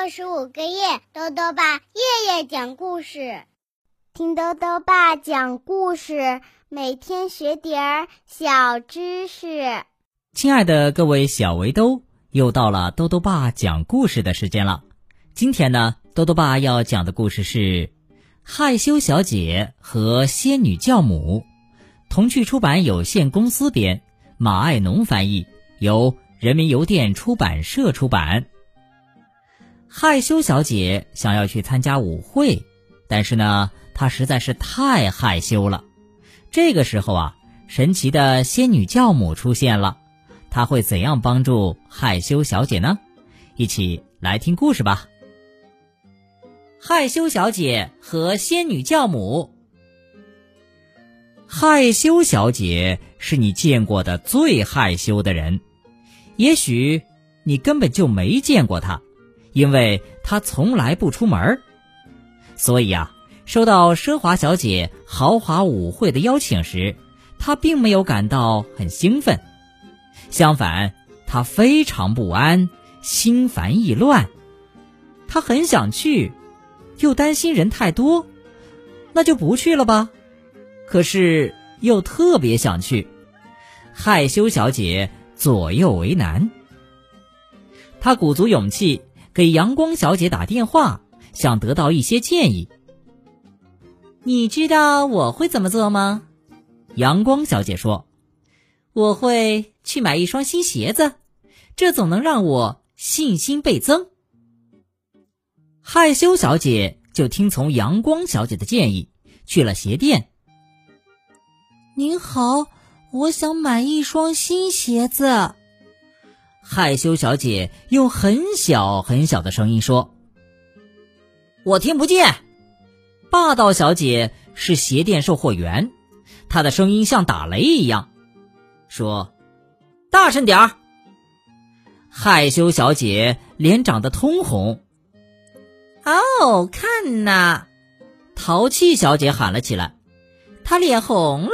六十五个夜，豆豆爸夜夜讲故事，听豆豆爸讲故事，每天学点儿小知识。亲爱的各位小围兜，又到了豆豆爸讲故事的时间了。今天呢，豆豆爸要讲的故事是《害羞小姐和仙女教母》，童趣出版有限公司编，马爱农翻译，由人民邮电出版社出版。害羞小姐想要去参加舞会，但是呢，她实在是太害羞了。这个时候啊，神奇的仙女教母出现了，她会怎样帮助害羞小姐呢？一起来听故事吧。害羞小姐和仙女教母。害羞小姐是你见过的最害羞的人，也许你根本就没见过她。因为她从来不出门所以啊，收到奢华小姐豪华舞会的邀请时，她并没有感到很兴奋，相反，她非常不安，心烦意乱。她很想去，又担心人太多，那就不去了吧。可是又特别想去，害羞小姐左右为难。她鼓足勇气。给阳光小姐打电话，想得到一些建议。你知道我会怎么做吗？阳光小姐说：“我会去买一双新鞋子，这总能让我信心倍增。”害羞小姐就听从阳光小姐的建议，去了鞋店。您好，我想买一双新鞋子。害羞小姐用很小很小的声音说：“我听不见。”霸道小姐是鞋店售货员，她的声音像打雷一样，说：“大声点儿。”害羞小姐脸长得通红。哦，看呐！淘气小姐喊了起来，她脸红了。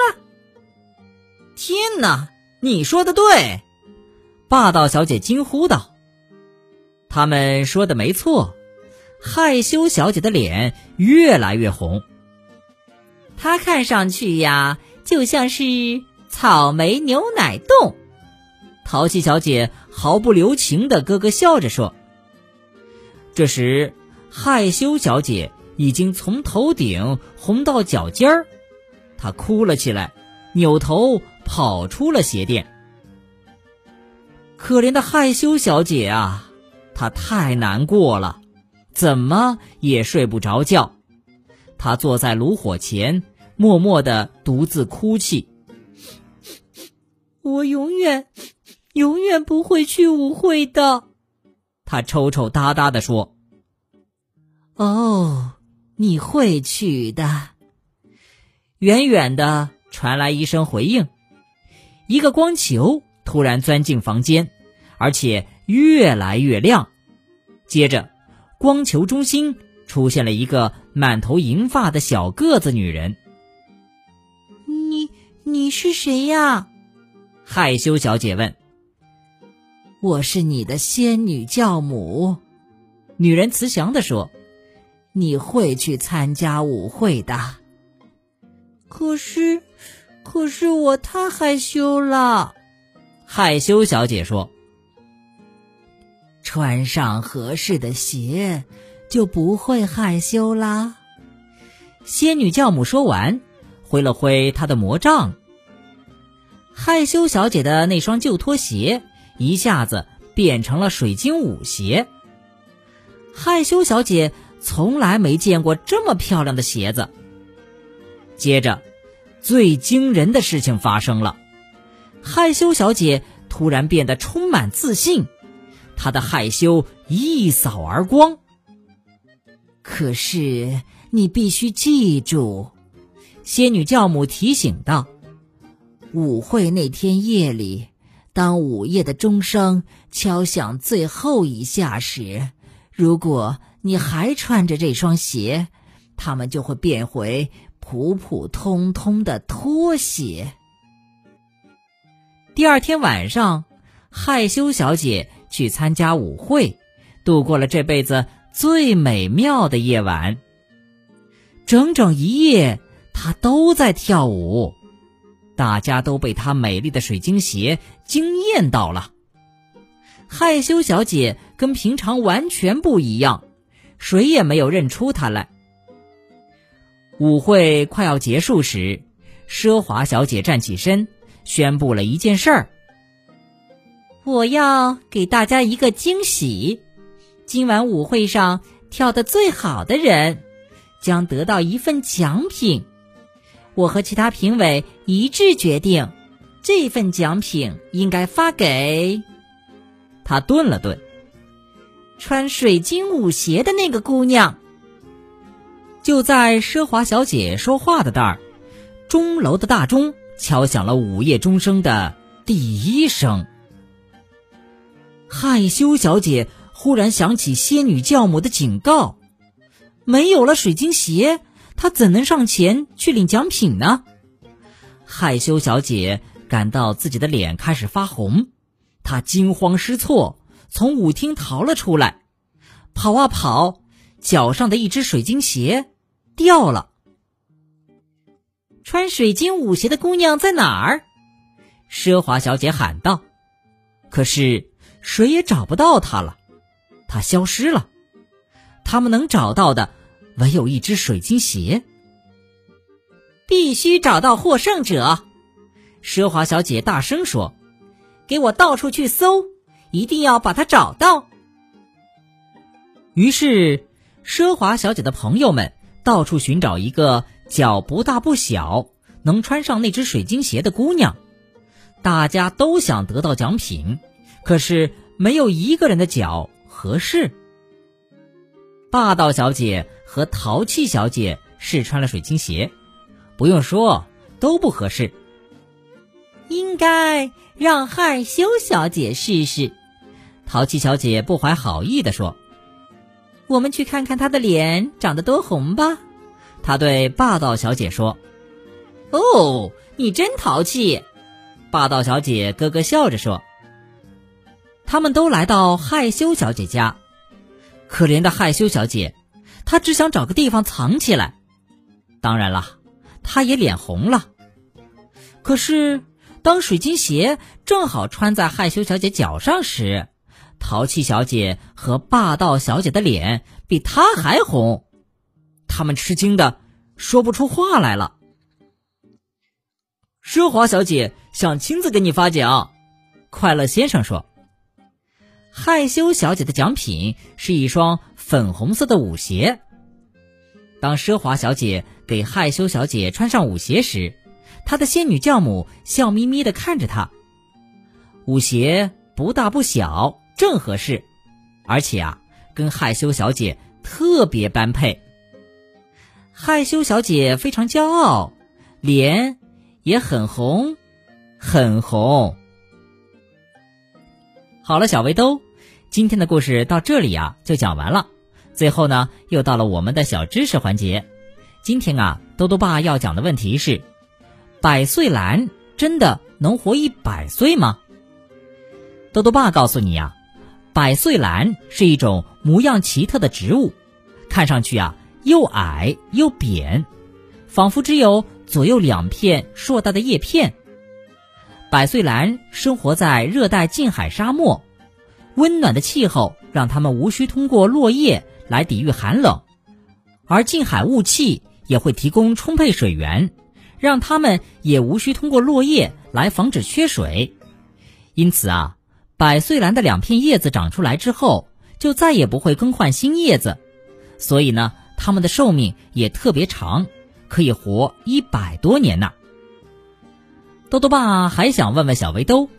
天哪，你说的对。霸道小姐惊呼道：“他们说的没错，害羞小姐的脸越来越红。她看上去呀，就像是草莓牛奶冻。”淘气小姐毫不留情的咯咯笑着说。这时，害羞小姐已经从头顶红到脚尖儿，她哭了起来，扭头跑出了鞋店。可怜的害羞小姐啊，她太难过了，怎么也睡不着觉。她坐在炉火前，默默的独自哭泣。我永远，永远不会去舞会的。她抽抽搭搭的说：“哦，你会去的。”远远的传来一声回应，一个光球突然钻进房间。而且越来越亮。接着，光球中心出现了一个满头银发的小个子女人。你你是谁呀？害羞小姐问。我是你的仙女教母。女人慈祥地说：“你会去参加舞会的。”可是，可是我太害羞了。害羞小姐说。穿上合适的鞋，就不会害羞啦。仙女教母说完，挥了挥她的魔杖。害羞小姐的那双旧拖鞋一下子变成了水晶舞鞋。害羞小姐从来没见过这么漂亮的鞋子。接着，最惊人的事情发生了：害羞小姐突然变得充满自信。他的害羞一扫而光。可是你必须记住，仙女教母提醒道：“舞会那天夜里，当午夜的钟声敲响最后一下时，如果你还穿着这双鞋，它们就会变回普普通通的拖鞋。”第二天晚上，害羞小姐。去参加舞会，度过了这辈子最美妙的夜晚。整整一夜，她都在跳舞，大家都被她美丽的水晶鞋惊艳到了。害羞小姐跟平常完全不一样，谁也没有认出她来。舞会快要结束时，奢华小姐站起身，宣布了一件事儿：“我要给大家一个惊喜，今晚舞会上跳的最好的人将得到一份奖品。我和其他评委一致决定，这份奖品应该发给……”他顿了顿，穿水晶舞鞋的那个姑娘。就在奢华小姐说话的那儿，钟楼的大钟敲响了午夜钟声的第一声。害羞小姐忽然想起仙女教母的警告：没有了水晶鞋，她怎能上前去领奖品呢？害羞小姐感到自己的脸开始发红，她惊慌失措，从舞厅逃了出来，跑啊跑，脚上的一只水晶鞋。掉了！穿水晶舞鞋的姑娘在哪儿？奢华小姐喊道。可是谁也找不到她了，她消失了。他们能找到的唯有一只水晶鞋。必须找到获胜者！奢华小姐大声说：“给我到处去搜，一定要把它找到。”于是，奢华小姐的朋友们。到处寻找一个脚不大不小、能穿上那只水晶鞋的姑娘，大家都想得到奖品，可是没有一个人的脚合适。霸道小姐和淘气小姐试穿了水晶鞋，不用说都不合适。应该让害羞小姐试试。淘气小姐不怀好意地说。我们去看看她的脸长得多红吧，她对霸道小姐说：“哦，你真淘气。”霸道小姐咯咯笑着说。他们都来到害羞小姐家，可怜的害羞小姐，她只想找个地方藏起来。当然了，她也脸红了。可是，当水晶鞋正好穿在害羞小姐脚上时，淘气小姐和霸道小姐的脸比她还红，他们吃惊的说不出话来了。奢华小姐想亲自给你发奖，快乐先生说。害羞小姐的奖品是一双粉红色的舞鞋。当奢华小姐给害羞小姐穿上舞鞋时，她的仙女教母笑眯眯的看着她。舞鞋不大不小。正合适，而且啊，跟害羞小姐特别般配。害羞小姐非常骄傲，脸也很红，很红。好了，小围兜，今天的故事到这里啊就讲完了。最后呢，又到了我们的小知识环节。今天啊，兜兜爸要讲的问题是：百岁兰真的能活一百岁吗？兜兜爸告诉你呀。百岁兰是一种模样奇特的植物，看上去啊又矮又扁，仿佛只有左右两片硕大的叶片。百岁兰生活在热带近海沙漠，温暖的气候让它们无需通过落叶来抵御寒冷，而近海雾气也会提供充沛水源，让它们也无需通过落叶来防止缺水。因此啊。百岁兰的两片叶子长出来之后，就再也不会更换新叶子，所以呢，它们的寿命也特别长，可以活一百多年呢。豆豆爸还想问问小围兜，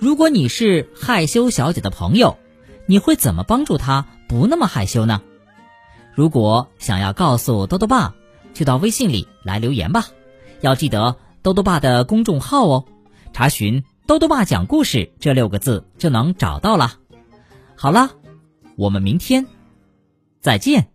如果你是害羞小姐的朋友，你会怎么帮助她不那么害羞呢？如果想要告诉豆豆爸，就到微信里来留言吧，要记得豆豆爸的公众号哦，查询。豆豆爸讲故事这六个字就能找到了。好了，我们明天再见。